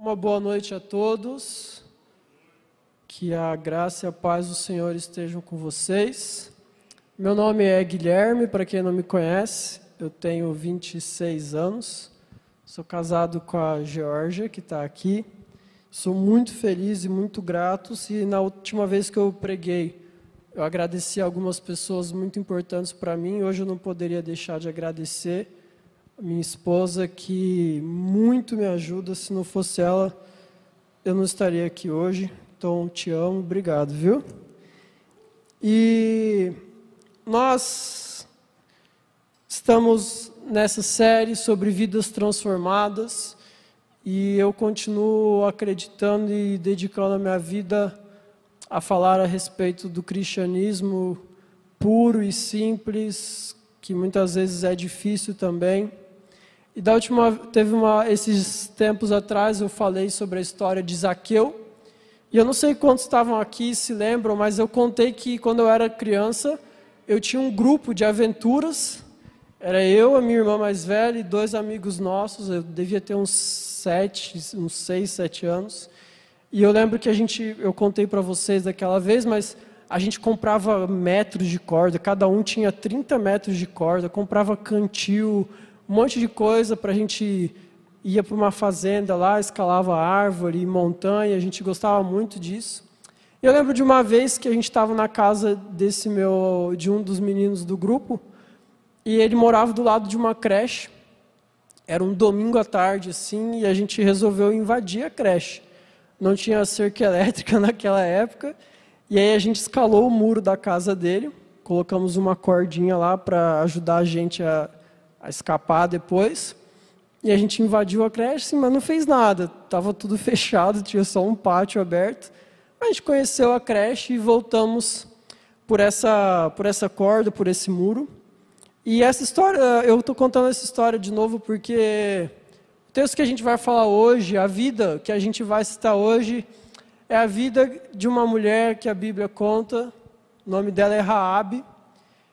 Uma boa noite a todos. Que a graça e a paz do Senhor estejam com vocês. Meu nome é Guilherme, para quem não me conhece, eu tenho 26 anos. Sou casado com a Georgia, que está aqui. Sou muito feliz e muito grato. E na última vez que eu preguei, eu agradeci algumas pessoas muito importantes para mim. Hoje eu não poderia deixar de agradecer minha esposa, que muito me ajuda. Se não fosse ela, eu não estaria aqui hoje. Então, te amo, obrigado, viu? E nós estamos nessa série sobre vidas transformadas e eu continuo acreditando e dedicando a minha vida a falar a respeito do cristianismo puro e simples, que muitas vezes é difícil também. E da última, teve uma, esses tempos atrás eu falei sobre a história de Zaqueu. E eu não sei quantos estavam aqui se lembram, mas eu contei que quando eu era criança, eu tinha um grupo de aventuras. Era eu, a minha irmã mais velha e dois amigos nossos. Eu devia ter uns sete, uns seis, sete anos. E eu lembro que a gente, eu contei para vocês daquela vez, mas a gente comprava metros de corda. Cada um tinha 30 metros de corda. Comprava cantil, um monte de coisa para a gente ia para uma fazenda lá, escalava árvore, montanha, a gente gostava muito disso. Eu lembro de uma vez que a gente estava na casa desse meu, de um dos meninos do grupo, e ele morava do lado de uma creche. Era um domingo à tarde, assim, e a gente resolveu invadir a creche. Não tinha cerca elétrica naquela época, e aí a gente escalou o muro da casa dele, colocamos uma cordinha lá para ajudar a gente a a escapar depois. E a gente invadiu a creche, mas não fez nada. Estava tudo fechado, tinha só um pátio aberto. A gente conheceu a creche e voltamos por essa, por essa corda, por esse muro. E essa história, eu estou contando essa história de novo porque o texto que a gente vai falar hoje, a vida que a gente vai citar hoje, é a vida de uma mulher que a Bíblia conta. O nome dela é Raabe.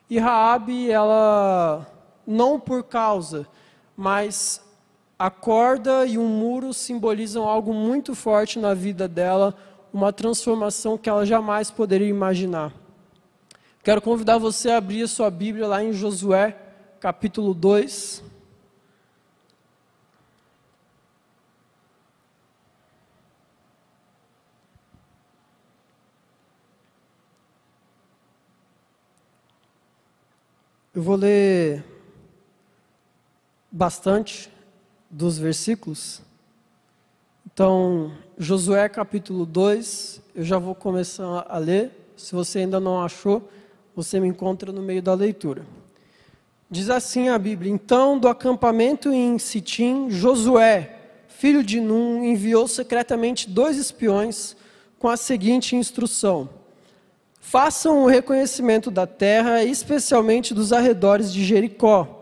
E Raabe, ela não por causa, mas a corda e um muro simbolizam algo muito forte na vida dela, uma transformação que ela jamais poderia imaginar. Quero convidar você a abrir a sua Bíblia lá em Josué, capítulo 2. Eu vou ler bastante dos versículos. Então, Josué capítulo 2, eu já vou começar a ler. Se você ainda não achou, você me encontra no meio da leitura. Diz assim a Bíblia: Então, do acampamento em Sitim, Josué, filho de Num, enviou secretamente dois espiões com a seguinte instrução: Façam o reconhecimento da terra, especialmente dos arredores de Jericó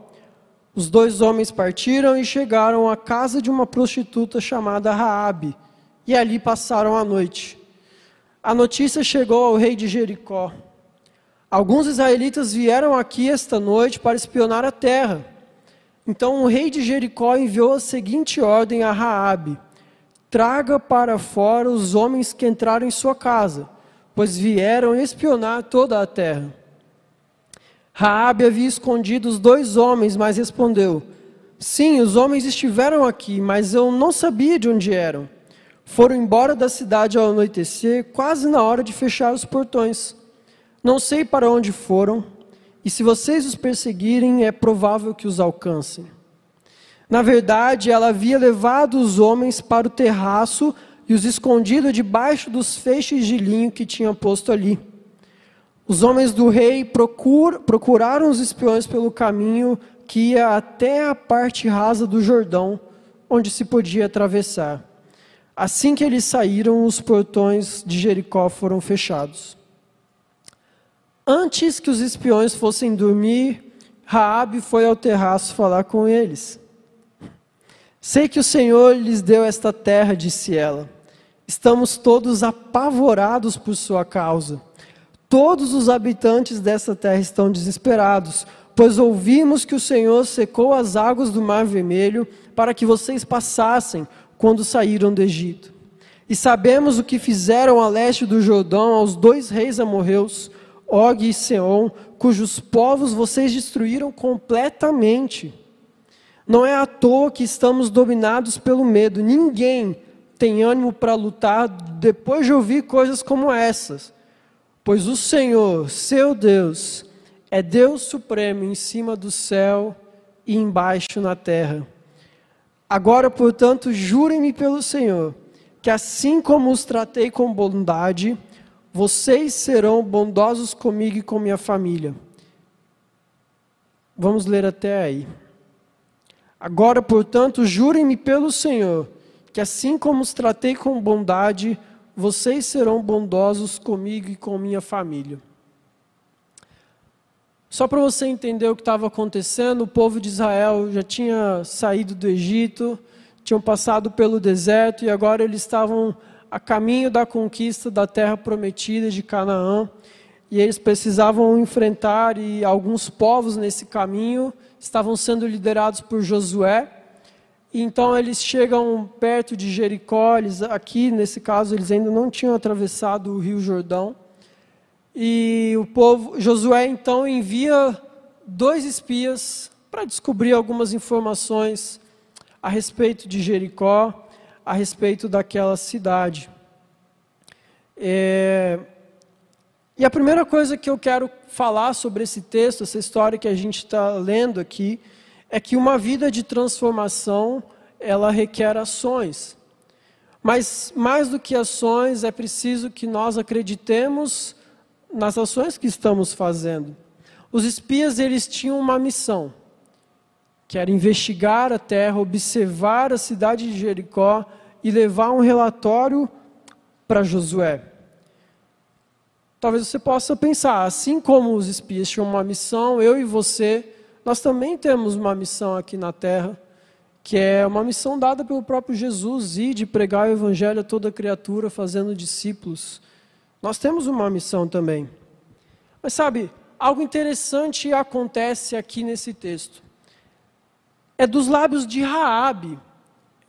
os dois homens partiram e chegaram à casa de uma prostituta chamada Raabe, e ali passaram a noite. A notícia chegou ao rei de Jericó. Alguns israelitas vieram aqui esta noite para espionar a terra. Então o rei de Jericó enviou a seguinte ordem a Raabe: Traga para fora os homens que entraram em sua casa, pois vieram espionar toda a terra. Raabe havia escondido os dois homens, mas respondeu: Sim, os homens estiveram aqui, mas eu não sabia de onde eram. Foram embora da cidade ao anoitecer, quase na hora de fechar os portões. Não sei para onde foram, e se vocês os perseguirem, é provável que os alcancem. Na verdade, ela havia levado os homens para o terraço e os escondido debaixo dos feixes de linho que tinha posto ali. Os homens do rei procur, procuraram os espiões pelo caminho que ia até a parte rasa do Jordão, onde se podia atravessar. Assim que eles saíram, os portões de Jericó foram fechados. Antes que os espiões fossem dormir, Raabe foi ao terraço falar com eles. Sei que o Senhor lhes deu esta terra, disse ela. Estamos todos apavorados por sua causa. Todos os habitantes dessa terra estão desesperados, pois ouvimos que o Senhor secou as águas do Mar Vermelho para que vocês passassem, quando saíram do Egito. E sabemos o que fizeram a leste do Jordão aos dois reis amorreus, Og e Seom, cujos povos vocês destruíram completamente. Não é à toa que estamos dominados pelo medo. Ninguém tem ânimo para lutar depois de ouvir coisas como essas. Pois o Senhor, seu Deus, é Deus supremo em cima do céu e embaixo na terra. Agora, portanto, jurem-me pelo Senhor, que assim como os tratei com bondade, vocês serão bondosos comigo e com minha família. Vamos ler até aí. Agora, portanto, jurem-me pelo Senhor, que assim como os tratei com bondade, vocês serão bondosos comigo e com minha família. Só para você entender o que estava acontecendo, o povo de Israel já tinha saído do Egito, tinham passado pelo deserto e agora eles estavam a caminho da conquista da terra prometida de Canaã. E eles precisavam enfrentar, e alguns povos nesse caminho estavam sendo liderados por Josué. Então eles chegam perto de Jericó, eles, aqui nesse caso eles ainda não tinham atravessado o rio Jordão. E o povo, Josué então envia dois espias para descobrir algumas informações a respeito de Jericó, a respeito daquela cidade. É, e a primeira coisa que eu quero falar sobre esse texto, essa história que a gente está lendo aqui, é que uma vida de transformação ela requer ações. Mas mais do que ações, é preciso que nós acreditemos nas ações que estamos fazendo. Os espias eles tinham uma missão, que era investigar a terra, observar a cidade de Jericó e levar um relatório para Josué. Talvez você possa pensar, assim como os espias tinham uma missão, eu e você, nós também temos uma missão aqui na terra, que é uma missão dada pelo próprio Jesus, ir de pregar o evangelho a toda criatura, fazendo discípulos. Nós temos uma missão também. Mas sabe, algo interessante acontece aqui nesse texto. É dos lábios de Raabe,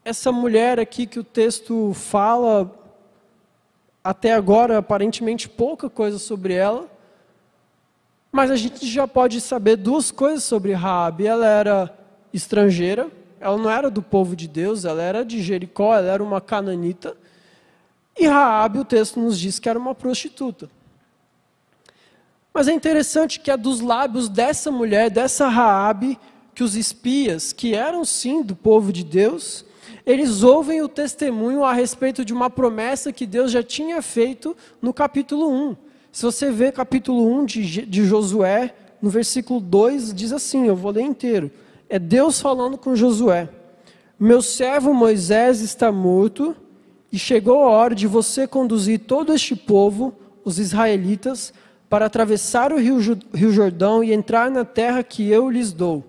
essa mulher aqui que o texto fala até agora aparentemente pouca coisa sobre ela, mas a gente já pode saber duas coisas sobre Raabe. Ela era estrangeira, ela não era do povo de Deus, ela era de Jericó, ela era uma cananita. E Raabe, o texto nos diz que era uma prostituta. Mas é interessante que é dos lábios dessa mulher, dessa Raabe, que os espias, que eram sim do povo de Deus, eles ouvem o testemunho a respeito de uma promessa que Deus já tinha feito no capítulo 1. Se você vê capítulo 1 de, de Josué, no versículo 2, diz assim: eu vou ler inteiro. É Deus falando com Josué: Meu servo Moisés está morto e chegou a hora de você conduzir todo este povo, os israelitas, para atravessar o rio, rio Jordão e entrar na terra que eu lhes dou.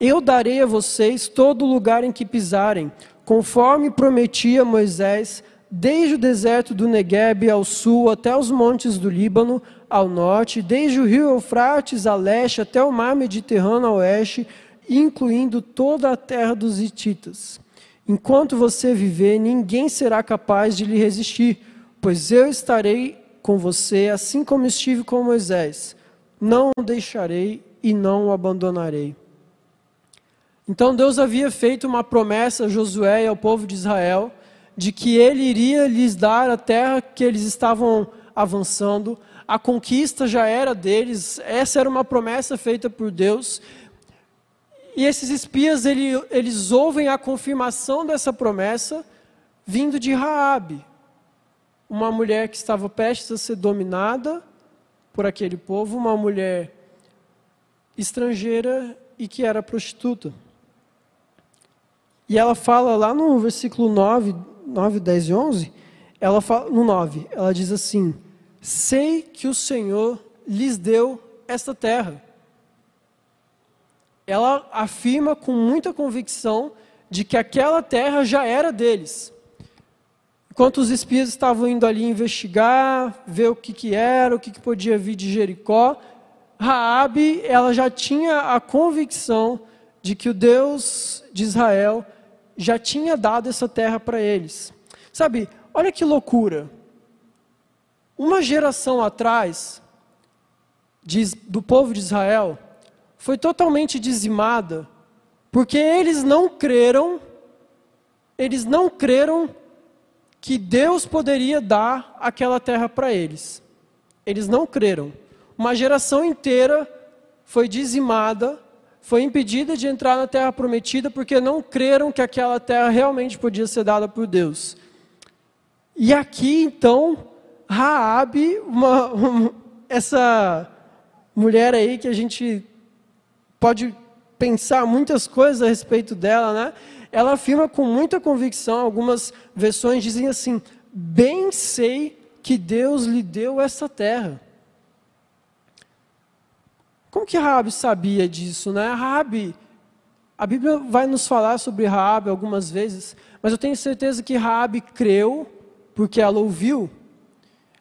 Eu darei a vocês todo lugar em que pisarem, conforme prometia Moisés, desde o deserto do Negueb ao sul até os montes do Líbano ao norte, desde o rio Eufrates a leste até o mar Mediterrâneo a oeste, incluindo toda a terra dos Hititas. Enquanto você viver, ninguém será capaz de lhe resistir, pois eu estarei com você, assim como estive com Moisés. Não o deixarei e não o abandonarei. Então Deus havia feito uma promessa a Josué e ao povo de Israel de que ele iria lhes dar a terra que eles estavam avançando. A conquista já era deles, essa era uma promessa feita por Deus. E esses espias, ele, eles ouvem a confirmação dessa promessa vindo de Raabe, uma mulher que estava prestes a ser dominada por aquele povo, uma mulher estrangeira e que era prostituta. E ela fala lá no versículo 9, 9 10 e 11, ela fala, no 9, ela diz assim: Sei que o Senhor lhes deu esta terra ela afirma com muita convicção de que aquela terra já era deles. Enquanto os espias estavam indo ali investigar, ver o que, que era, o que, que podia vir de Jericó, Raabe, ela já tinha a convicção de que o Deus de Israel já tinha dado essa terra para eles. Sabe, olha que loucura. Uma geração atrás, do povo de Israel, foi totalmente dizimada, porque eles não creram, eles não creram que Deus poderia dar aquela terra para eles. Eles não creram. Uma geração inteira foi dizimada, foi impedida de entrar na terra prometida porque não creram que aquela terra realmente podia ser dada por Deus. E aqui então, Raabe, uma, uma, essa mulher aí que a gente pode pensar muitas coisas a respeito dela, né? Ela afirma com muita convicção, algumas versões dizem assim: "Bem sei que Deus lhe deu essa terra". Como que Raabe sabia disso, né? Raabe, a Bíblia vai nos falar sobre Raabe algumas vezes, mas eu tenho certeza que Raabe creu porque ela ouviu.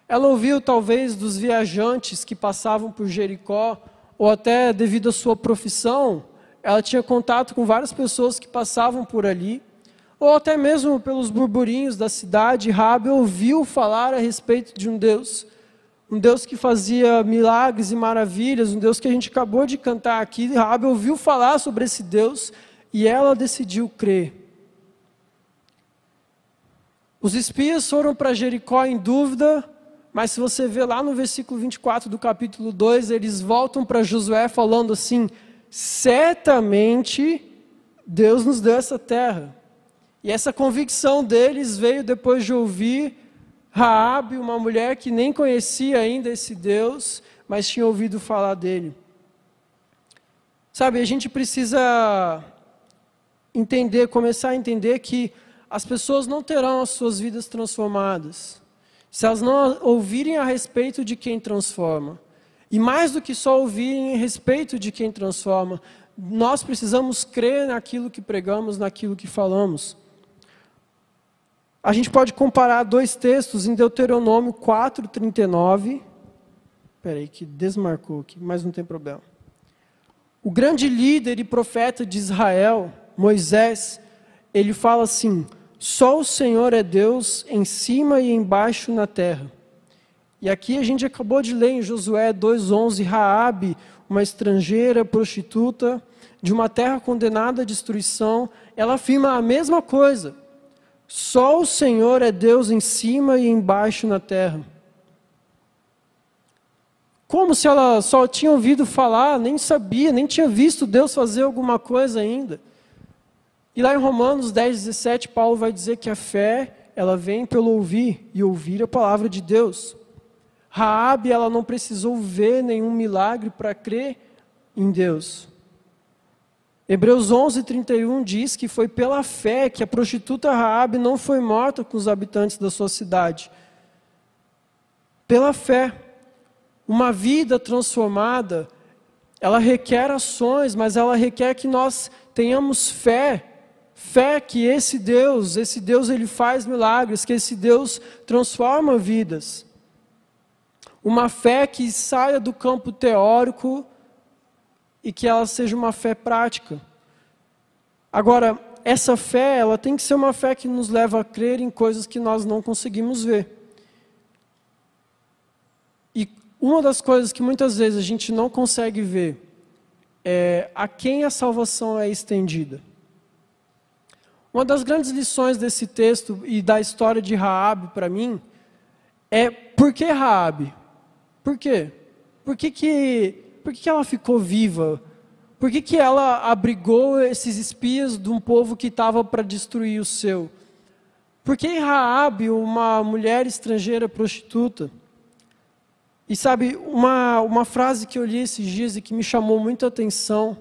Ela ouviu talvez dos viajantes que passavam por Jericó, ou até devido à sua profissão, ela tinha contato com várias pessoas que passavam por ali, ou até mesmo pelos burburinhos da cidade, Rabi ouviu falar a respeito de um Deus, um Deus que fazia milagres e maravilhas, um Deus que a gente acabou de cantar aqui. Rabi ouviu falar sobre esse Deus e ela decidiu crer. Os espias foram para Jericó em dúvida, mas se você vê lá no versículo 24 do capítulo 2, eles voltam para Josué falando assim: certamente Deus nos deu essa terra. E essa convicção deles veio depois de ouvir Raabe, uma mulher que nem conhecia ainda esse Deus, mas tinha ouvido falar dele. Sabe, a gente precisa entender, começar a entender que as pessoas não terão as suas vidas transformadas se elas não ouvirem a respeito de quem transforma. E mais do que só ouvirem a respeito de quem transforma, nós precisamos crer naquilo que pregamos, naquilo que falamos. A gente pode comparar dois textos em Deuteronômio 4:39. Espera aí que desmarcou aqui, mas não tem problema. O grande líder e profeta de Israel, Moisés, ele fala assim: só o Senhor é Deus em cima e embaixo na terra. E aqui a gente acabou de ler em Josué 2:11, Raabe, uma estrangeira prostituta de uma terra condenada à destruição, ela afirma a mesma coisa. Só o Senhor é Deus em cima e embaixo na terra. Como se ela só tinha ouvido falar, nem sabia, nem tinha visto Deus fazer alguma coisa ainda. E lá em Romanos 10, 17, Paulo vai dizer que a fé, ela vem pelo ouvir, e ouvir a palavra de Deus. Raabe, ela não precisou ver nenhum milagre para crer em Deus. Hebreus 11, 31 diz que foi pela fé que a prostituta Raabe não foi morta com os habitantes da sua cidade. Pela fé. Uma vida transformada, ela requer ações, mas ela requer que nós tenhamos fé Fé que esse Deus, esse Deus ele faz milagres, que esse Deus transforma vidas. Uma fé que saia do campo teórico e que ela seja uma fé prática. Agora, essa fé, ela tem que ser uma fé que nos leva a crer em coisas que nós não conseguimos ver. E uma das coisas que muitas vezes a gente não consegue ver é a quem a salvação é estendida. Uma das grandes lições desse texto e da história de Raabe para mim é por que Raabe? Por quê? Por que, que, por que, ela ficou viva? Por que, que ela abrigou esses espias de um povo que estava para destruir o seu? Por que Raabe, uma mulher estrangeira prostituta? E sabe, uma, uma frase que eu li esses dias e que me chamou muita atenção,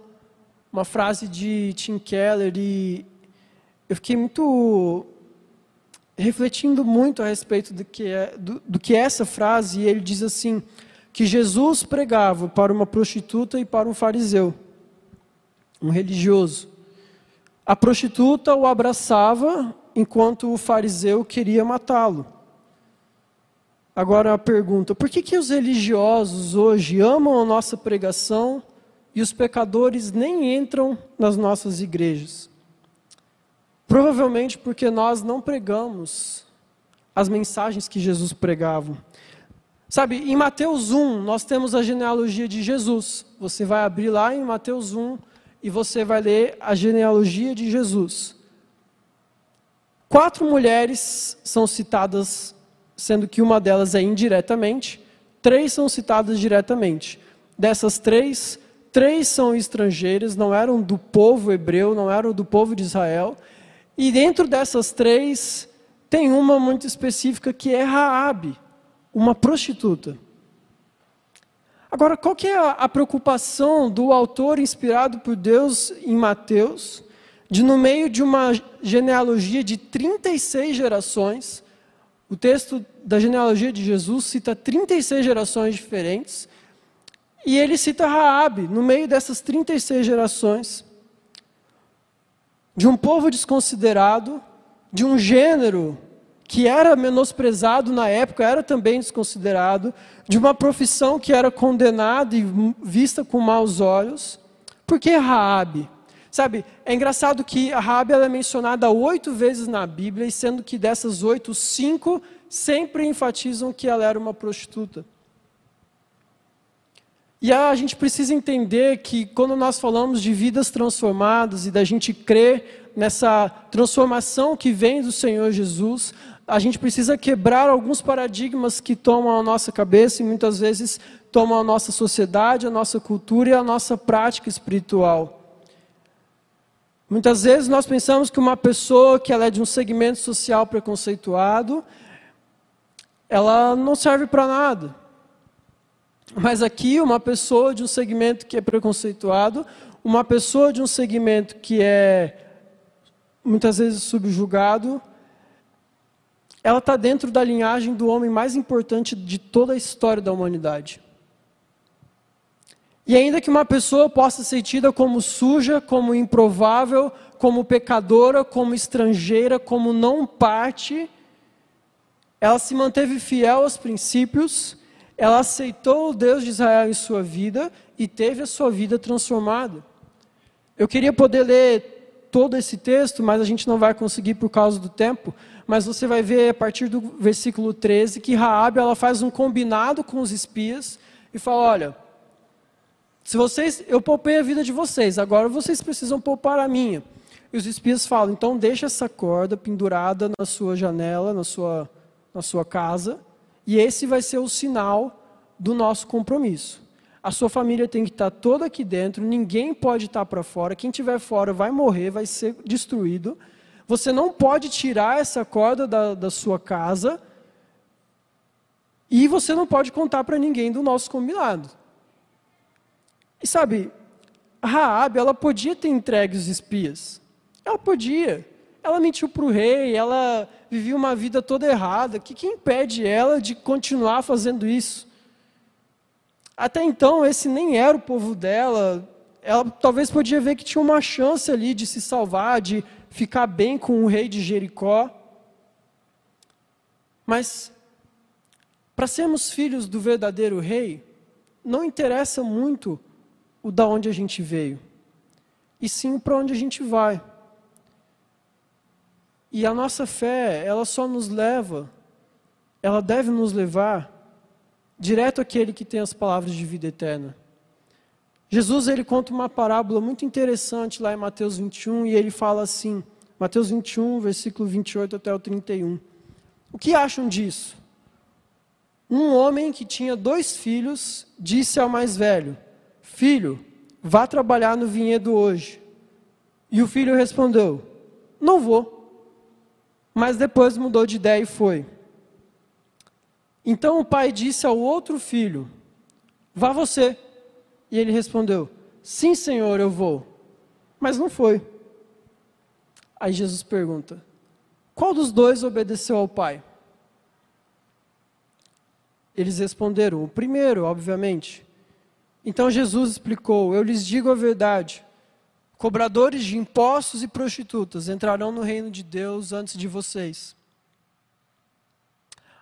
uma frase de Tim Keller, e eu fiquei muito refletindo muito a respeito do que é, do, do que é essa frase, e ele diz assim: que Jesus pregava para uma prostituta e para um fariseu, um religioso. A prostituta o abraçava, enquanto o fariseu queria matá-lo. Agora a pergunta: por que, que os religiosos hoje amam a nossa pregação e os pecadores nem entram nas nossas igrejas? Provavelmente porque nós não pregamos as mensagens que Jesus pregava. Sabe, em Mateus 1, nós temos a genealogia de Jesus. Você vai abrir lá em Mateus 1 e você vai ler a genealogia de Jesus. Quatro mulheres são citadas, sendo que uma delas é indiretamente, três são citadas diretamente. Dessas três, três são estrangeiras, não eram do povo hebreu, não eram do povo de Israel. E dentro dessas três, tem uma muito específica que é Raabe, uma prostituta. Agora, qual que é a preocupação do autor inspirado por Deus em Mateus, de no meio de uma genealogia de 36 gerações, o texto da genealogia de Jesus cita 36 gerações diferentes, e ele cita Raabe no meio dessas 36 gerações, de um povo desconsiderado, de um gênero que era menosprezado na época, era também desconsiderado, de uma profissão que era condenada e vista com maus olhos. Por que Raabe? Sabe, é engraçado que Raabe é mencionada oito vezes na Bíblia, e sendo que dessas oito, cinco sempre enfatizam que ela era uma prostituta. E a gente precisa entender que quando nós falamos de vidas transformadas e da gente crer nessa transformação que vem do Senhor Jesus, a gente precisa quebrar alguns paradigmas que tomam a nossa cabeça e muitas vezes tomam a nossa sociedade, a nossa cultura e a nossa prática espiritual. Muitas vezes nós pensamos que uma pessoa que ela é de um segmento social preconceituado, ela não serve para nada. Mas aqui, uma pessoa de um segmento que é preconceituado, uma pessoa de um segmento que é muitas vezes subjugado, ela está dentro da linhagem do homem mais importante de toda a história da humanidade. E ainda que uma pessoa possa ser tida como suja, como improvável, como pecadora, como estrangeira, como não parte, ela se manteve fiel aos princípios, ela aceitou o Deus de Israel em sua vida e teve a sua vida transformada. Eu queria poder ler todo esse texto, mas a gente não vai conseguir por causa do tempo mas você vai ver a partir do versículo 13 que Raabe ela faz um combinado com os espias e fala: "Olha, se vocês, eu poupei a vida de vocês, agora vocês precisam poupar a minha". E os espias falam: "Então deixa essa corda pendurada na sua janela, na sua na sua casa, e esse vai ser o sinal do nosso compromisso. A sua família tem que estar toda aqui dentro, ninguém pode estar para fora. Quem estiver fora vai morrer, vai ser destruído. Você não pode tirar essa corda da, da sua casa e você não pode contar para ninguém do nosso combinado. E sabe, Raab, ela podia ter entregue os espias. Ela podia. Ela mentiu para o rei, ela vivia uma vida toda errada. O que, que impede ela de continuar fazendo isso? Até então, esse nem era o povo dela. Ela talvez podia ver que tinha uma chance ali de se salvar, de ficar bem com o rei de Jericó. Mas, para sermos filhos do verdadeiro rei, não interessa muito o da onde a gente veio, e sim para onde a gente vai. E a nossa fé, ela só nos leva, ela deve nos levar direto àquele que tem as palavras de vida eterna. Jesus ele conta uma parábola muito interessante lá em Mateus 21 e ele fala assim, Mateus 21, versículo 28 até o 31. O que acham disso? Um homem que tinha dois filhos disse ao mais velho: Filho, vá trabalhar no vinhedo hoje. E o filho respondeu: Não vou. Mas depois mudou de ideia e foi. Então o pai disse ao outro filho: Vá você. E ele respondeu: Sim, Senhor, eu vou. Mas não foi. Aí Jesus pergunta: Qual dos dois obedeceu ao Pai? Eles responderam: O primeiro, obviamente. Então Jesus explicou: Eu lhes digo a verdade. Cobradores de impostos e prostitutas entrarão no reino de Deus antes de vocês.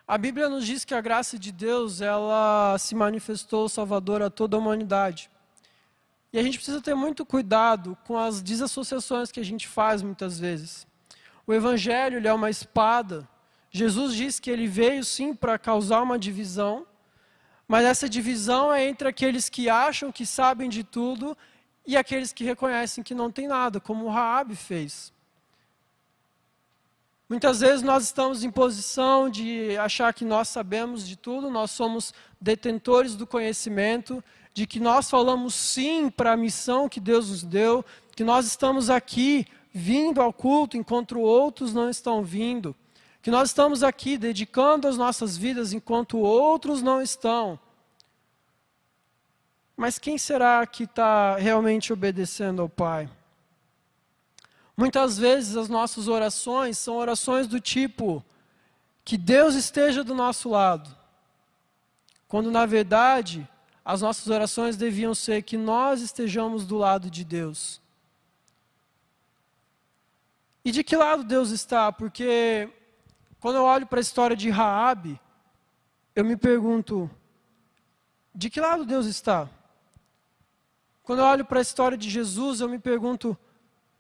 A Bíblia nos diz que a graça de Deus, ela se manifestou salvadora a toda a humanidade. E a gente precisa ter muito cuidado com as desassociações que a gente faz muitas vezes. O evangelho é uma espada. Jesus diz que ele veio sim para causar uma divisão, mas essa divisão é entre aqueles que acham que sabem de tudo e aqueles que reconhecem que não tem nada, como o Raabe fez. Muitas vezes nós estamos em posição de achar que nós sabemos de tudo, nós somos detentores do conhecimento, de que nós falamos sim para a missão que Deus nos deu, que nós estamos aqui vindo ao culto enquanto outros não estão vindo, que nós estamos aqui dedicando as nossas vidas enquanto outros não estão. Mas quem será que está realmente obedecendo ao Pai? Muitas vezes as nossas orações são orações do tipo: que Deus esteja do nosso lado. Quando na verdade as nossas orações deviam ser que nós estejamos do lado de Deus. E de que lado Deus está? Porque quando eu olho para a história de Raabe, eu me pergunto: de que lado Deus está? Quando eu olho para a história de Jesus, eu me pergunto: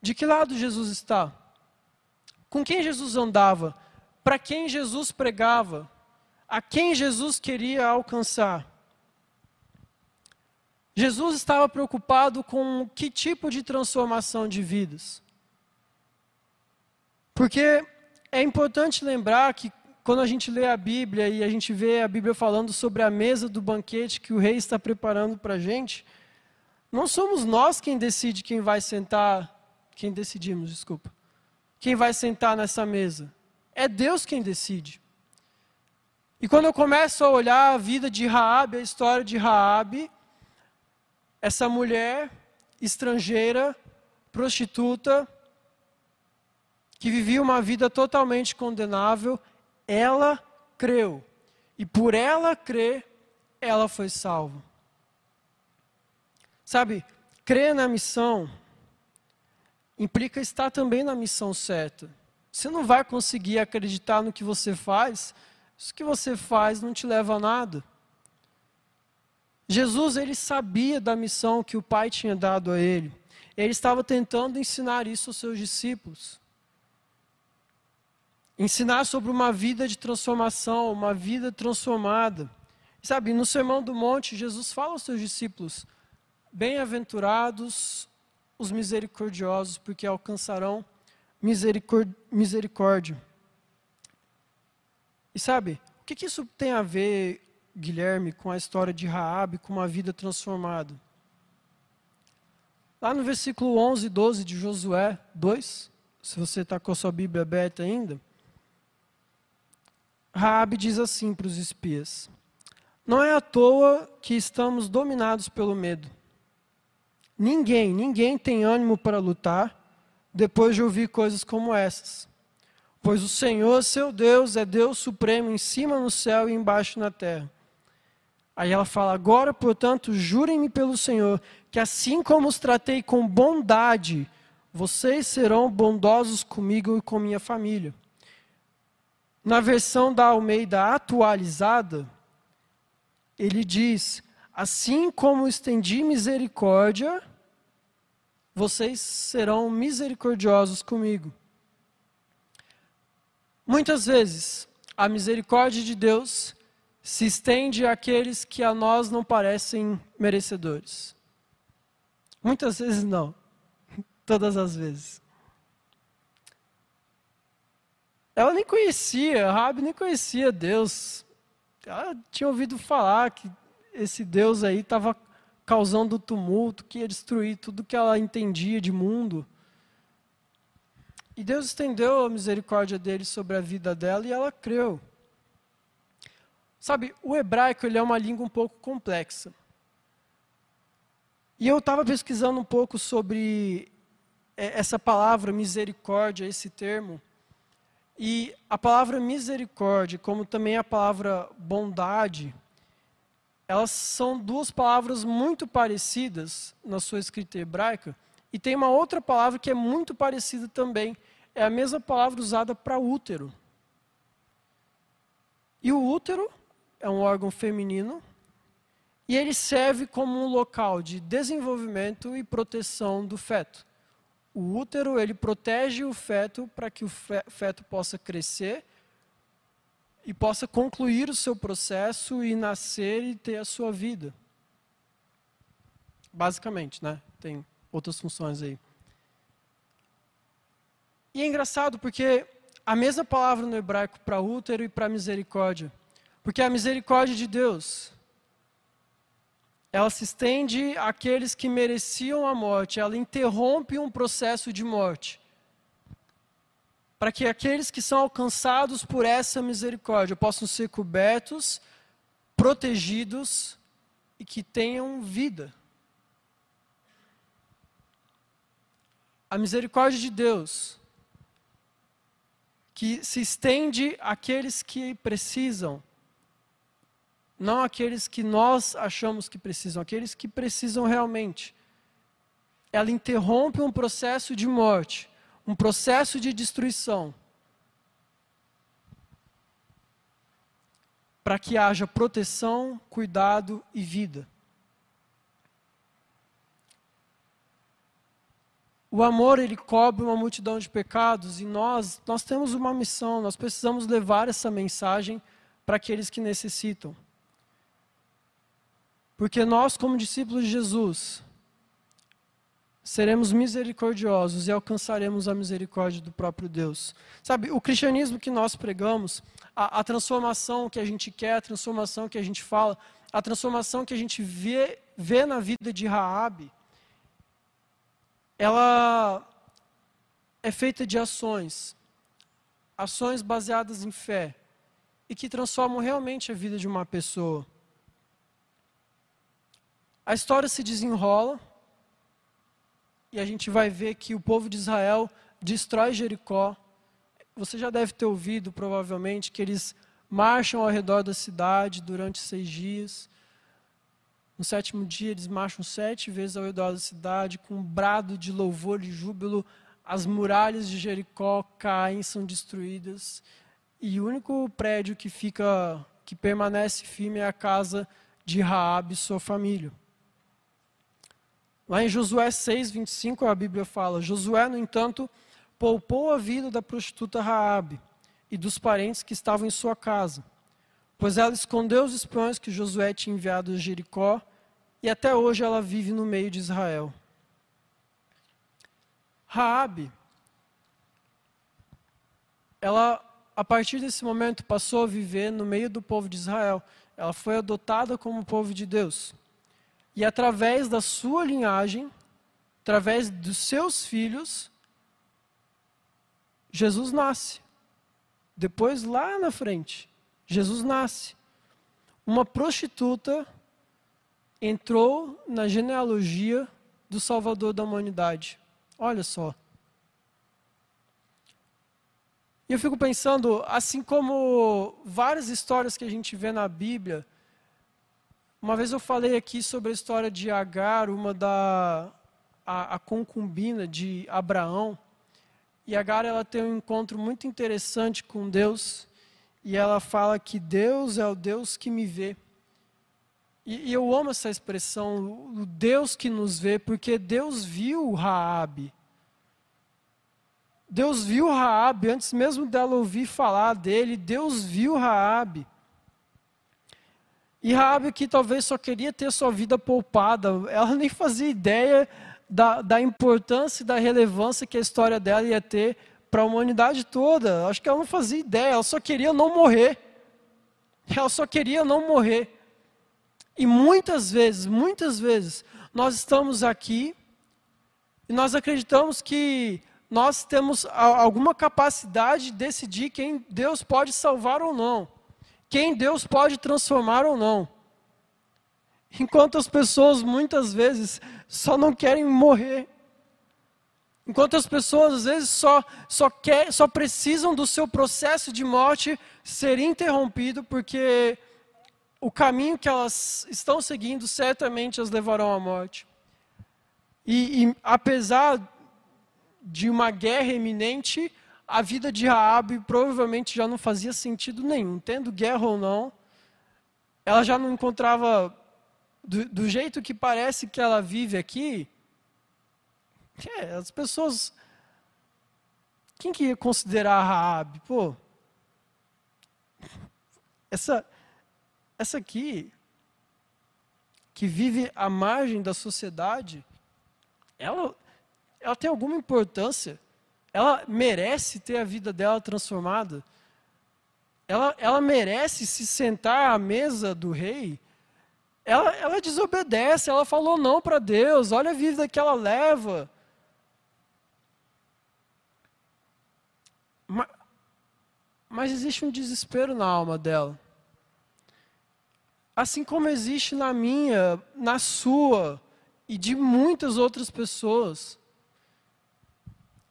de que lado Jesus está? Com quem Jesus andava? Para quem Jesus pregava? A quem Jesus queria alcançar? Jesus estava preocupado com que tipo de transformação de vidas? Porque é importante lembrar que quando a gente lê a Bíblia e a gente vê a Bíblia falando sobre a mesa do banquete que o rei está preparando para a gente, não somos nós quem decide quem vai sentar quem decidimos, desculpa. Quem vai sentar nessa mesa? É Deus quem decide. E quando eu começo a olhar a vida de Raabe, a história de Raabe, essa mulher estrangeira, prostituta, que vivia uma vida totalmente condenável, ela creu. E por ela crer, ela foi salva. Sabe, crer na missão implica estar também na missão certa. Você não vai conseguir acreditar no que você faz, isso que você faz não te leva a nada. Jesus, ele sabia da missão que o Pai tinha dado a ele. Ele estava tentando ensinar isso aos seus discípulos. Ensinar sobre uma vida de transformação, uma vida transformada. Sabe, no Sermão do Monte, Jesus fala aos seus discípulos: Bem-aventurados os misericordiosos, porque alcançarão misericórdia. E sabe, o que, que isso tem a ver, Guilherme, com a história de Raabe, com uma vida transformada? Lá no versículo 11 e 12 de Josué 2, se você está com a sua Bíblia aberta ainda, Raabe diz assim para os espias: Não é à toa que estamos dominados pelo medo. Ninguém, ninguém tem ânimo para lutar depois de ouvir coisas como essas. Pois o Senhor, seu Deus, é Deus supremo em cima no céu e embaixo na terra. Aí ela fala: Agora, portanto, jurem-me pelo Senhor, que assim como os tratei com bondade, vocês serão bondosos comigo e com minha família. Na versão da Almeida atualizada, ele diz: Assim como estendi misericórdia, vocês serão misericordiosos comigo. Muitas vezes, a misericórdia de Deus se estende àqueles que a nós não parecem merecedores. Muitas vezes não, todas as vezes. Ela nem conhecia, Rabi nem conhecia Deus. Ela tinha ouvido falar que esse Deus aí estava causando tumulto, que ia destruir tudo que ela entendia de mundo. E Deus estendeu a misericórdia dele sobre a vida dela e ela creu. Sabe, o hebraico ele é uma língua um pouco complexa. E eu estava pesquisando um pouco sobre é, essa palavra misericórdia, esse termo. E a palavra misericórdia, como também a palavra bondade, elas são duas palavras muito parecidas na sua escrita hebraica, e tem uma outra palavra que é muito parecida também. É a mesma palavra usada para útero. E o útero é um órgão feminino e ele serve como um local de desenvolvimento e proteção do feto. O útero ele protege o feto para que o feto possa crescer e possa concluir o seu processo e nascer e ter a sua vida. Basicamente, né? Tem outras funções aí. E é engraçado porque a mesma palavra no hebraico para útero e para misericórdia. Porque a misericórdia de Deus, ela se estende àqueles que mereciam a morte, ela interrompe um processo de morte. Para que aqueles que são alcançados por essa misericórdia possam ser cobertos, protegidos e que tenham vida. A misericórdia de Deus que se estende àqueles que precisam, não àqueles que nós achamos que precisam, aqueles que precisam realmente. Ela interrompe um processo de morte, um processo de destruição, para que haja proteção, cuidado e vida. O amor ele cobre uma multidão de pecados e nós nós temos uma missão, nós precisamos levar essa mensagem para aqueles que necessitam. Porque nós como discípulos de Jesus seremos misericordiosos e alcançaremos a misericórdia do próprio Deus. Sabe, o cristianismo que nós pregamos, a, a transformação que a gente quer, a transformação que a gente fala, a transformação que a gente vê, vê na vida de Raabe, ela é feita de ações, ações baseadas em fé e que transformam realmente a vida de uma pessoa. A história se desenrola e a gente vai ver que o povo de Israel destrói Jericó. Você já deve ter ouvido, provavelmente, que eles marcham ao redor da cidade durante seis dias. No sétimo dia, eles marcham sete vezes ao redor da cidade, com um brado de louvor e júbilo. As muralhas de Jericó caem, são destruídas. E o único prédio que fica, que permanece firme é a casa de Raabe e sua família. Lá em Josué 6, 25, a Bíblia fala: Josué, no entanto, poupou a vida da prostituta Raabe e dos parentes que estavam em sua casa, pois ela escondeu os espiões que Josué tinha enviado a Jericó e até hoje ela vive no meio de Israel. Raabe, ela a partir desse momento passou a viver no meio do povo de Israel. Ela foi adotada como povo de Deus. E através da sua linhagem, através dos seus filhos, Jesus nasce. Depois, lá na frente, Jesus nasce. Uma prostituta entrou na genealogia do Salvador da humanidade. Olha só. E eu fico pensando, assim como várias histórias que a gente vê na Bíblia, uma vez eu falei aqui sobre a história de Agar, uma da a, a concubina de Abraão. E Agar ela tem um encontro muito interessante com Deus, e ela fala que Deus é o Deus que me vê. E, e, eu amo essa expressão, o Deus que nos vê, porque Deus viu Raabe. Deus viu Raabe antes mesmo dela ouvir falar dele, Deus viu Raabe. E Raabe que talvez só queria ter sua vida poupada, ela nem fazia ideia da, da importância e da relevância que a história dela ia ter para a humanidade toda. Acho que ela não fazia ideia, ela só queria não morrer. Ela só queria não morrer. E muitas vezes, muitas vezes, nós estamos aqui e nós acreditamos que nós temos alguma capacidade de decidir quem Deus pode salvar ou não, quem Deus pode transformar ou não. Enquanto as pessoas muitas vezes só não querem morrer. Enquanto as pessoas às vezes só, só, quer, só precisam do seu processo de morte ser interrompido porque o caminho que elas estão seguindo certamente as levarão à morte. E, e apesar de uma guerra iminente, a vida de Raabe provavelmente já não fazia sentido nenhum, tendo guerra ou não. Ela já não encontrava do, do jeito que parece que ela vive aqui, É, as pessoas. Quem que ia considerar a Raab? Pô, essa, essa aqui, que vive à margem da sociedade, ela, ela tem alguma importância? Ela merece ter a vida dela transformada? Ela, ela merece se sentar à mesa do rei? Ela, ela desobedece, ela falou não para Deus, olha a vida que ela leva. Mas, mas existe um desespero na alma dela. Assim como existe na minha, na sua e de muitas outras pessoas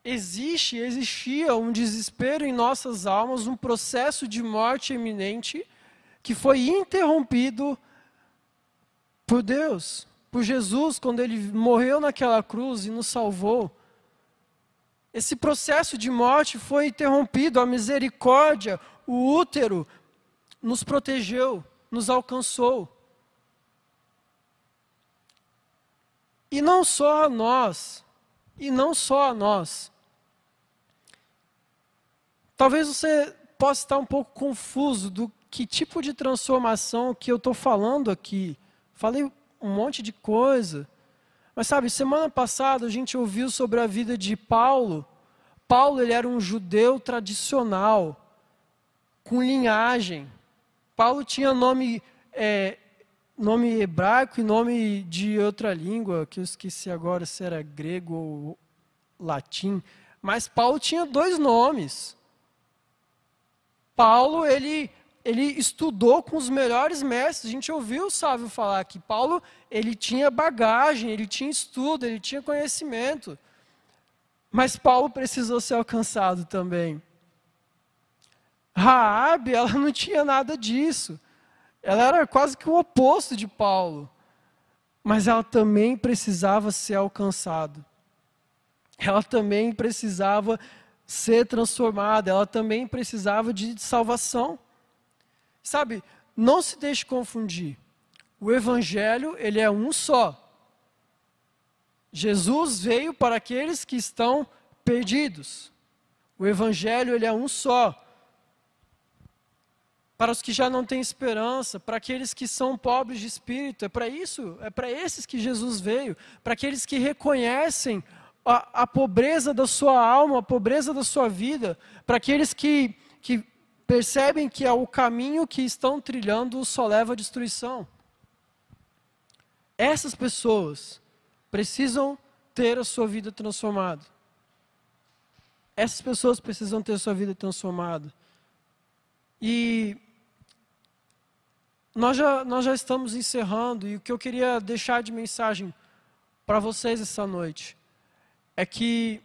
existe, existia um desespero em nossas almas, um processo de morte iminente que foi interrompido por Deus, por Jesus, quando ele morreu naquela cruz e nos salvou. Esse processo de morte foi interrompido, a misericórdia, o útero nos protegeu, nos alcançou. E não só a nós, e não só a nós. Talvez você possa estar um pouco confuso do que tipo de transformação que eu estou falando aqui. Falei um monte de coisa. Mas sabe, semana passada a gente ouviu sobre a vida de Paulo. Paulo ele era um judeu tradicional, com linhagem. Paulo tinha nome, é, nome hebraico e nome de outra língua, que eu esqueci agora se era grego ou latim. Mas Paulo tinha dois nomes. Paulo, ele, ele estudou com os melhores mestres. A gente ouviu o Sávio falar que Paulo, ele tinha bagagem, ele tinha estudo, ele tinha conhecimento. Mas Paulo precisou ser alcançado também. Raabe, ela não tinha nada disso. Ela era quase que o oposto de Paulo. Mas ela também precisava ser alcançada. Ela também precisava ser transformada, ela também precisava de salvação. Sabe, não se deixe confundir. O evangelho, ele é um só. Jesus veio para aqueles que estão perdidos. O evangelho, ele é um só. Para os que já não têm esperança, para aqueles que são pobres de espírito, é para isso, é para esses que Jesus veio, para aqueles que reconhecem a, a pobreza da sua alma, a pobreza da sua vida, para aqueles que, que percebem que é o caminho que estão trilhando só leva à destruição. Essas pessoas precisam ter a sua vida transformada. Essas pessoas precisam ter a sua vida transformada. E nós já, nós já estamos encerrando, e o que eu queria deixar de mensagem para vocês essa noite é que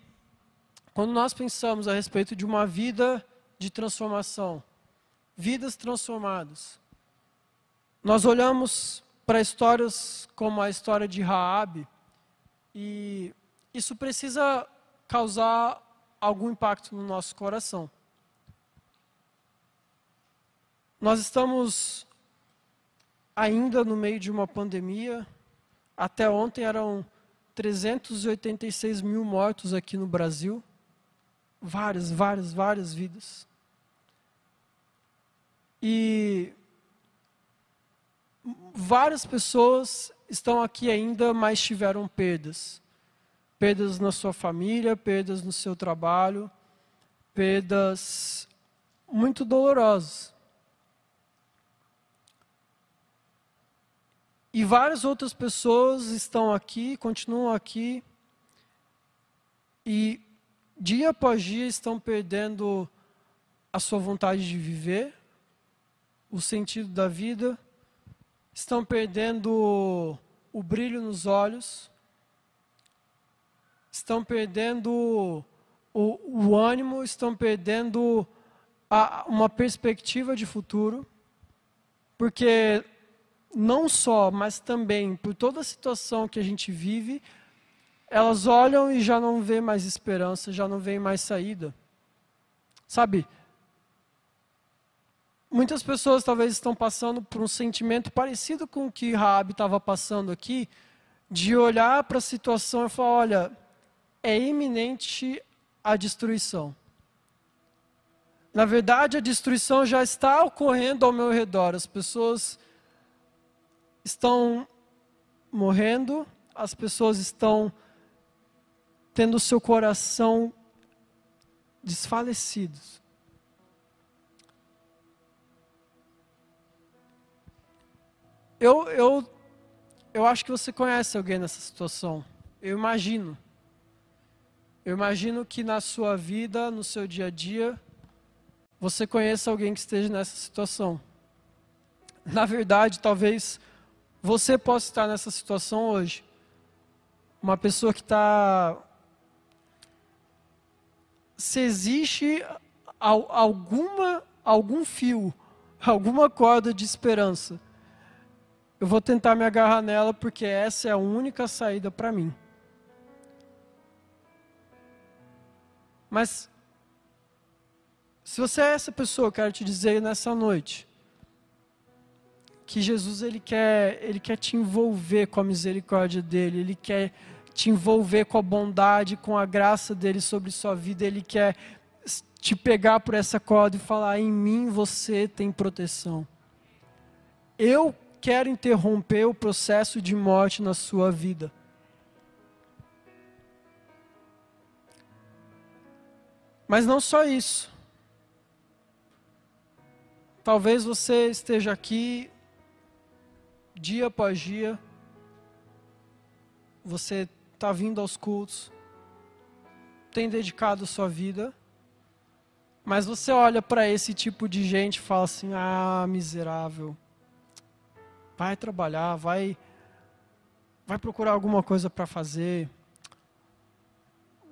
quando nós pensamos a respeito de uma vida de transformação, vidas transformadas, nós olhamos para histórias como a história de Raabe e isso precisa causar algum impacto no nosso coração. Nós estamos ainda no meio de uma pandemia. Até ontem eram 386 mil mortos aqui no Brasil. Várias, várias, várias vidas. E várias pessoas estão aqui ainda, mas tiveram perdas. Perdas na sua família, perdas no seu trabalho, perdas muito dolorosas. E várias outras pessoas estão aqui, continuam aqui, e dia após dia estão perdendo a sua vontade de viver, o sentido da vida, estão perdendo o brilho nos olhos, estão perdendo o, o ânimo, estão perdendo a, uma perspectiva de futuro, porque não só, mas também por toda a situação que a gente vive, elas olham e já não vê mais esperança, já não vê mais saída. Sabe? Muitas pessoas talvez estão passando por um sentimento parecido com o que Raab estava passando aqui, de olhar para a situação e falar, olha, é iminente a destruição. Na verdade, a destruição já está ocorrendo ao meu redor. As pessoas estão morrendo, as pessoas estão tendo seu coração desfalecido. Eu, eu, eu acho que você conhece alguém nessa situação. Eu imagino. Eu imagino que na sua vida, no seu dia a dia, você conheça alguém que esteja nessa situação. Na verdade, talvez você possa estar nessa situação hoje. Uma pessoa que está. Se existe alguma, algum fio, alguma corda de esperança, eu vou tentar me agarrar nela porque essa é a única saída para mim. Mas, se você é essa pessoa, eu quero te dizer nessa noite que Jesus ele quer, ele quer te envolver com a misericórdia dele, ele quer te envolver com a bondade, com a graça dele sobre sua vida, ele quer te pegar por essa corda e falar: em mim você tem proteção. Eu quero interromper o processo de morte na sua vida. Mas não só isso. Talvez você esteja aqui dia após dia, você está vindo aos cultos, tem dedicado sua vida, mas você olha para esse tipo de gente e fala assim: ah, miserável, vai trabalhar, vai, vai procurar alguma coisa para fazer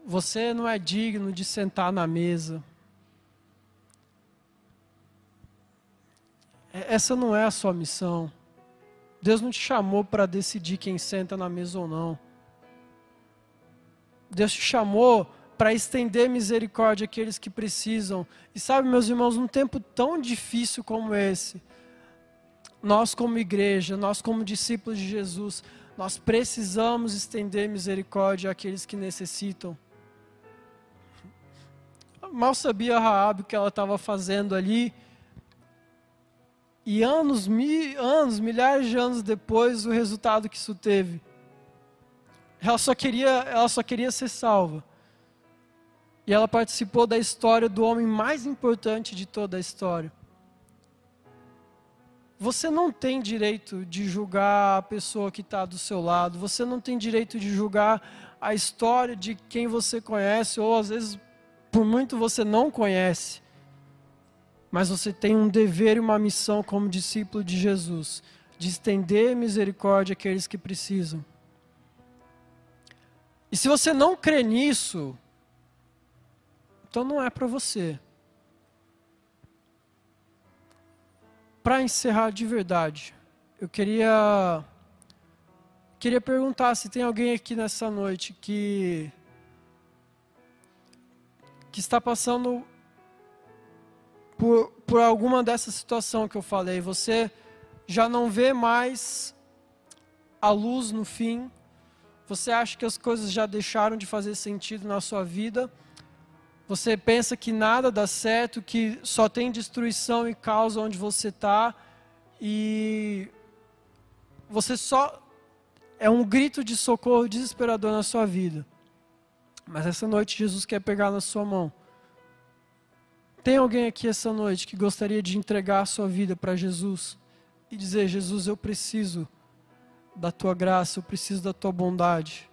você não é digno de sentar na mesa. Essa não é a sua missão. Deus não te chamou para decidir quem senta na mesa ou não. Deus te chamou para estender misericórdia àqueles que precisam. E sabe, meus irmãos, num tempo tão difícil como esse, nós como igreja, nós como discípulos de Jesus, nós precisamos estender misericórdia àqueles que necessitam mal sabia Raab o que ela estava fazendo ali. E anos, mi, anos, milhares de anos depois, o resultado que isso teve. Ela só queria, ela só queria ser salva. E ela participou da história do homem mais importante de toda a história. Você não tem direito de julgar a pessoa que está do seu lado. Você não tem direito de julgar a história de quem você conhece, ou às vezes por muito você não conhece, mas você tem um dever e uma missão como discípulo de Jesus, de estender misericórdia àqueles que precisam. E se você não crê nisso, então não é para você. Para encerrar de verdade, eu queria queria perguntar se tem alguém aqui nessa noite que que está passando por, por alguma dessa situação que eu falei, você já não vê mais a luz no fim, você acha que as coisas já deixaram de fazer sentido na sua vida, você pensa que nada dá certo, que só tem destruição e causa onde você está, e você só. É um grito de socorro desesperador na sua vida. Mas essa noite Jesus quer pegar na sua mão. Tem alguém aqui essa noite que gostaria de entregar a sua vida para Jesus e dizer: Jesus, eu preciso da tua graça, eu preciso da tua bondade.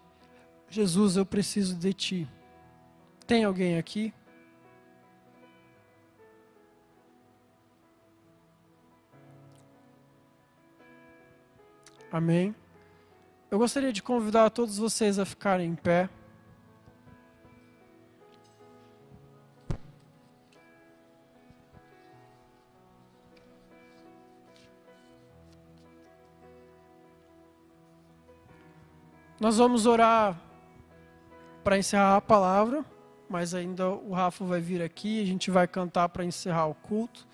Jesus, eu preciso de ti. Tem alguém aqui? Amém. Eu gostaria de convidar todos vocês a ficarem em pé. Nós vamos orar para encerrar a palavra, mas ainda o Rafa vai vir aqui, a gente vai cantar para encerrar o culto.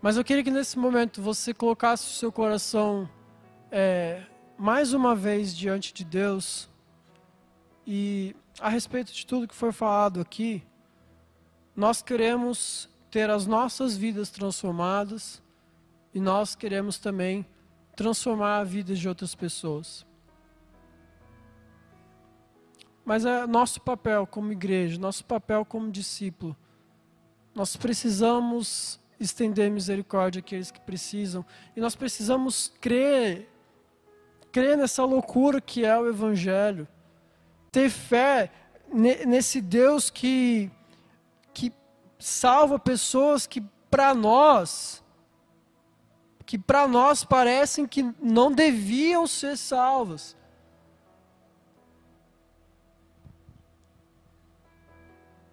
Mas eu queria que nesse momento você colocasse o seu coração é, mais uma vez diante de Deus e a respeito de tudo que foi falado aqui, nós queremos ter as nossas vidas transformadas e nós queremos também transformar a vida de outras pessoas. Mas é nosso papel como igreja, nosso papel como discípulo. Nós precisamos estender misericórdia àqueles que precisam. E nós precisamos crer, crer nessa loucura que é o Evangelho. Ter fé nesse Deus que, que salva pessoas que para nós, que para nós parecem que não deviam ser salvas.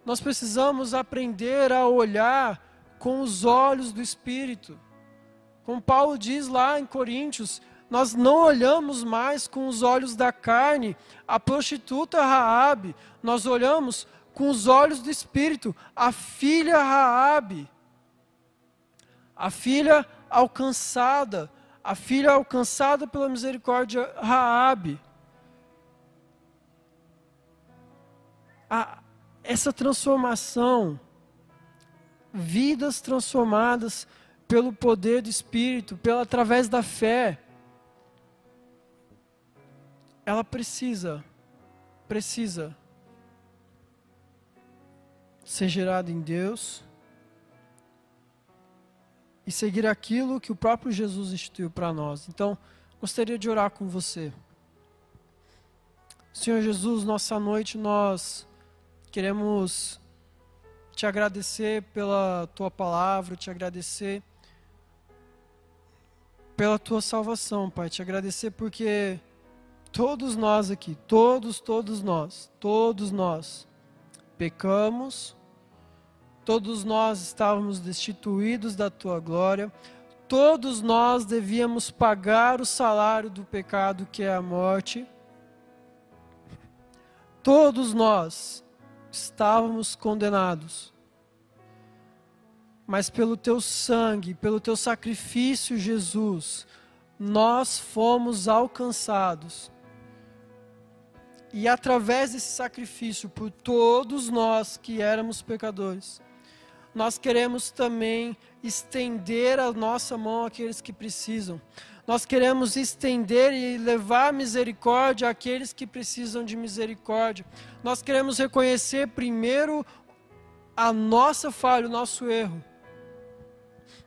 Nós precisamos aprender a olhar com os olhos do Espírito. Como Paulo diz lá em Coríntios, nós não olhamos mais com os olhos da carne a prostituta Raabe, nós olhamos com os olhos do Espírito a filha Raabe, a filha alcançada, a filha alcançada pela misericórdia Raabe. A, essa transformação, vidas transformadas pelo poder do Espírito, pela através da fé, ela precisa, precisa ser gerada em Deus e seguir aquilo que o próprio Jesus instituiu para nós. Então, gostaria de orar com você. Senhor Jesus, nossa noite nós Queremos te agradecer pela tua palavra, te agradecer pela tua salvação, Pai. Te agradecer porque todos nós aqui, todos, todos nós, todos nós pecamos, todos nós estávamos destituídos da tua glória, todos nós devíamos pagar o salário do pecado que é a morte. Todos nós estávamos condenados. Mas pelo teu sangue, pelo teu sacrifício, Jesus, nós fomos alcançados. E através desse sacrifício, por todos nós que éramos pecadores, nós queremos também estender a nossa mão àqueles que precisam. Nós queremos estender e levar misericórdia àqueles que precisam de misericórdia. Nós queremos reconhecer primeiro a nossa falha, o nosso erro.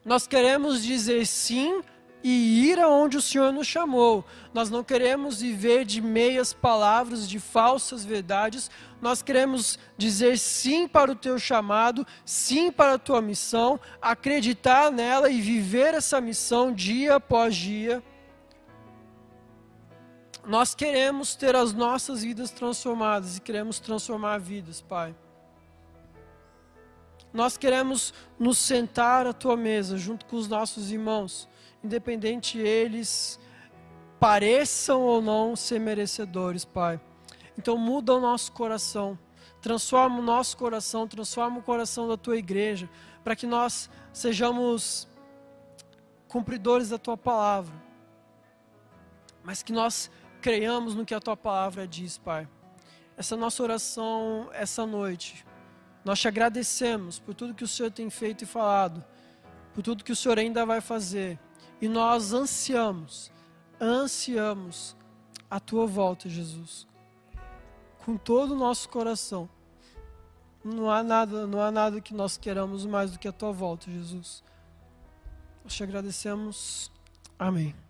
Nós queremos dizer sim e ir aonde o Senhor nos chamou. Nós não queremos viver de meias palavras, de falsas verdades. Nós queremos dizer sim para o teu chamado, sim para a tua missão, acreditar nela e viver essa missão dia após dia. Nós queremos ter as nossas vidas transformadas e queremos transformar vidas, Pai. Nós queremos nos sentar à tua mesa junto com os nossos irmãos independente eles pareçam ou não ser merecedores, Pai. Então muda o nosso coração, transforma o nosso coração, transforma o coração da tua igreja, para que nós sejamos cumpridores da tua palavra, mas que nós creiamos no que a tua palavra diz, Pai. Essa nossa oração essa noite, nós te agradecemos por tudo que o Senhor tem feito e falado, por tudo que o Senhor ainda vai fazer. E nós ansiamos, ansiamos a tua volta, Jesus. Com todo o nosso coração. Não há nada, não há nada que nós queramos mais do que a tua volta, Jesus. Nós te agradecemos. Amém.